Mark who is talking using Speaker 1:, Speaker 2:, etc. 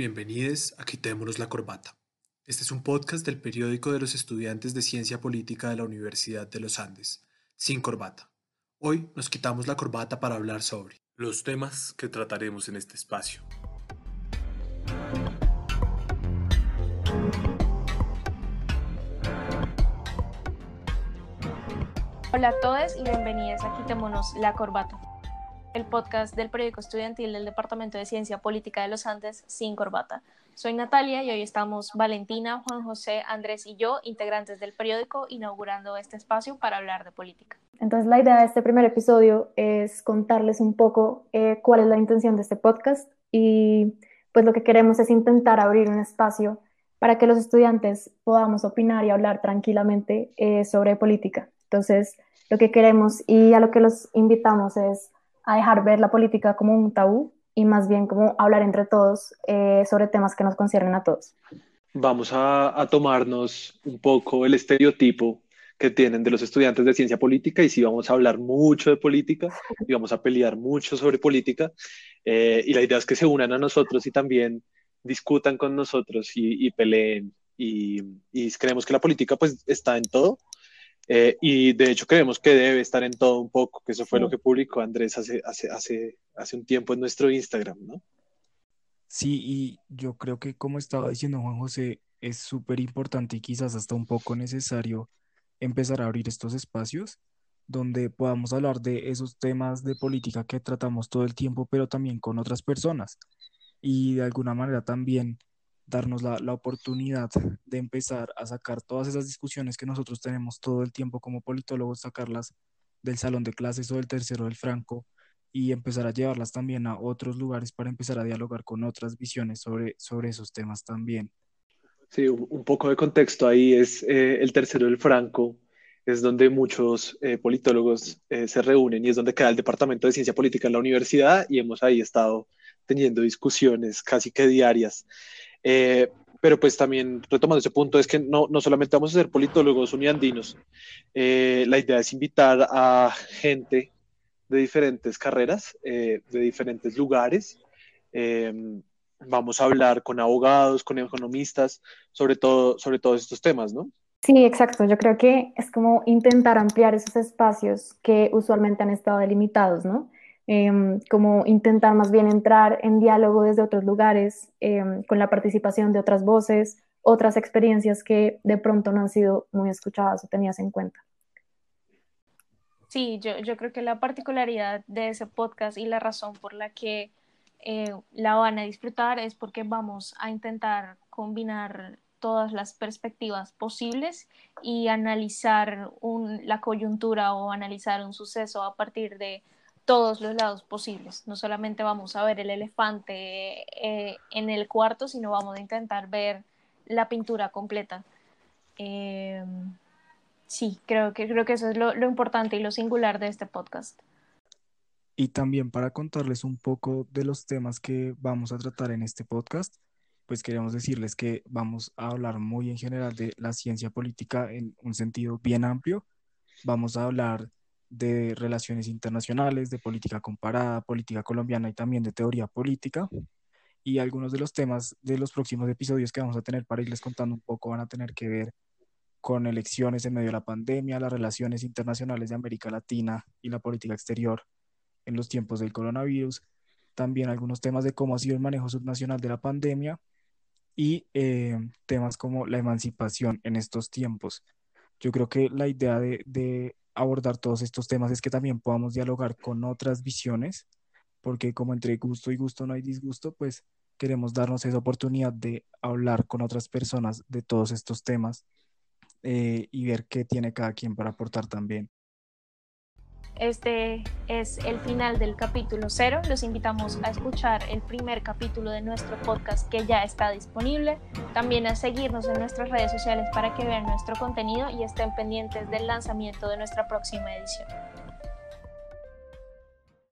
Speaker 1: Bienvenidos a Quitémonos la Corbata. Este es un podcast del periódico de los estudiantes de Ciencia Política de la Universidad de los Andes, Sin Corbata. Hoy nos quitamos la corbata para hablar sobre los temas que trataremos en este espacio.
Speaker 2: Hola a todos y bienvenidos a Quitémonos la Corbata, el podcast del periódico estudiantil del Departamento de Ciencia Política de los Andes sin corbata. Soy Natalia y hoy estamos Valentina, Juan José, Andrés y yo, integrantes del periódico, inaugurando este espacio para hablar de política.
Speaker 3: Entonces la idea de este primer episodio es contarles un poco eh, cuál es la intención de este podcast y pues lo que queremos es intentar abrir un espacio para que los estudiantes podamos opinar y hablar tranquilamente eh, sobre política. Entonces, lo que queremos y a lo que los invitamos es a dejar ver la política como un tabú y más bien como hablar entre todos eh, sobre temas que nos conciernen a todos.
Speaker 4: Vamos a, tomarnos un poco el estereotipo que tienen de los estudiantes de ciencia política y sí vamos a hablar mucho de política y vamos a pelear mucho sobre política eh, y la idea es que se unan a nosotros y también discutan con nosotros y, peleen y, y, creemos que la política pues está en todo eh, y de hecho creemos que debe estar en todo un poco, que eso fue lo que publicó Andrés hace, hace, hace, hace un tiempo en nuestro Instagram, ¿no?
Speaker 5: Sí, y yo creo que como estaba diciendo Juan José, es súper importante y quizás hasta un poco necesario empezar a abrir estos espacios donde podamos hablar de esos temas de política que tratamos todo el tiempo, pero también con otras personas. Y de alguna manera también darnos la, la, oportunidad de empezar a sacar todas esas discusiones que nosotros tenemos todo el tiempo como politólogos, sacarlas del salón de clases o del tercero del Franco y empezar a llevarlas también a otros lugares para empezar a dialogar con otras visiones sobre, sobre esos temas también.
Speaker 4: Sí, un poco de contexto ahí es eh, el tercero del Franco, es donde muchos eh, politólogos eh, se reúnen y es donde queda el Departamento de Ciencia Política en la universidad y hemos ahí estado teniendo discusiones casi que diarias. Eh, pero pues también retomando ese punto es que no, no solamente vamos a ser politólogos uniandinos, eh, la idea es invitar a gente de diferentes carreras, eh, de diferentes lugares. vamos a hablar con abogados, con economistas, sobre todo sobre todos estos temas, ¿no?
Speaker 3: Sí, exacto. Yo creo que es como intentar ampliar esos espacios que usualmente han estado delimitados, ¿no? Em, como intentar más bien entrar en diálogo desde otros lugares, em, con la participación de otras voces, otras experiencias que de pronto no han sido muy escuchadas o tenidas en cuenta.
Speaker 2: Sí, yo, creo que la particularidad de ese podcast y la razón por la que eh, la van a disfrutar es porque vamos a intentar combinar todas las perspectivas posibles y analizar la coyuntura o analizar un suceso a partir de todos los lados posibles. No solamente vamos a ver el elefante eh, en el cuarto, sino vamos a intentar ver la pintura completa. Eh, sí, creo que, creo que eso es lo, lo importante y lo singular de este podcast.
Speaker 5: Y también para contarles un poco de los temas que vamos a tratar en este podcast, pues queremos decirles que vamos a hablar muy en general de la ciencia política en un sentido bien amplio. Vamos a hablar de relaciones internacionales, de política comparada, política colombiana y también de teoría política. Y algunos de los temas de los próximos episodios que vamos a tener para irles contando un poco van a tener que ver con elecciones en medio de la pandemia, las relaciones internacionales de América Latina y la política exterior en los tiempos del coronavirus, también algunos temas de cómo ha sido el manejo subnacional de la pandemia y eh, temas como la emancipación en estos tiempos. Yo creo que la idea de, de abordar todos estos temas es que también podamos dialogar con otras visiones, porque como entre gusto y gusto no hay disgusto, pues queremos darnos esa oportunidad de hablar con otras personas de todos estos temas eh, y ver qué tiene cada quien para aportar también.
Speaker 2: Este es el final del capítulo cero. Los invitamos a escuchar el primer capítulo de nuestro podcast que ya está disponible. También a seguirnos en nuestras redes sociales para que vean nuestro contenido y estén pendientes del lanzamiento de nuestra próxima edición.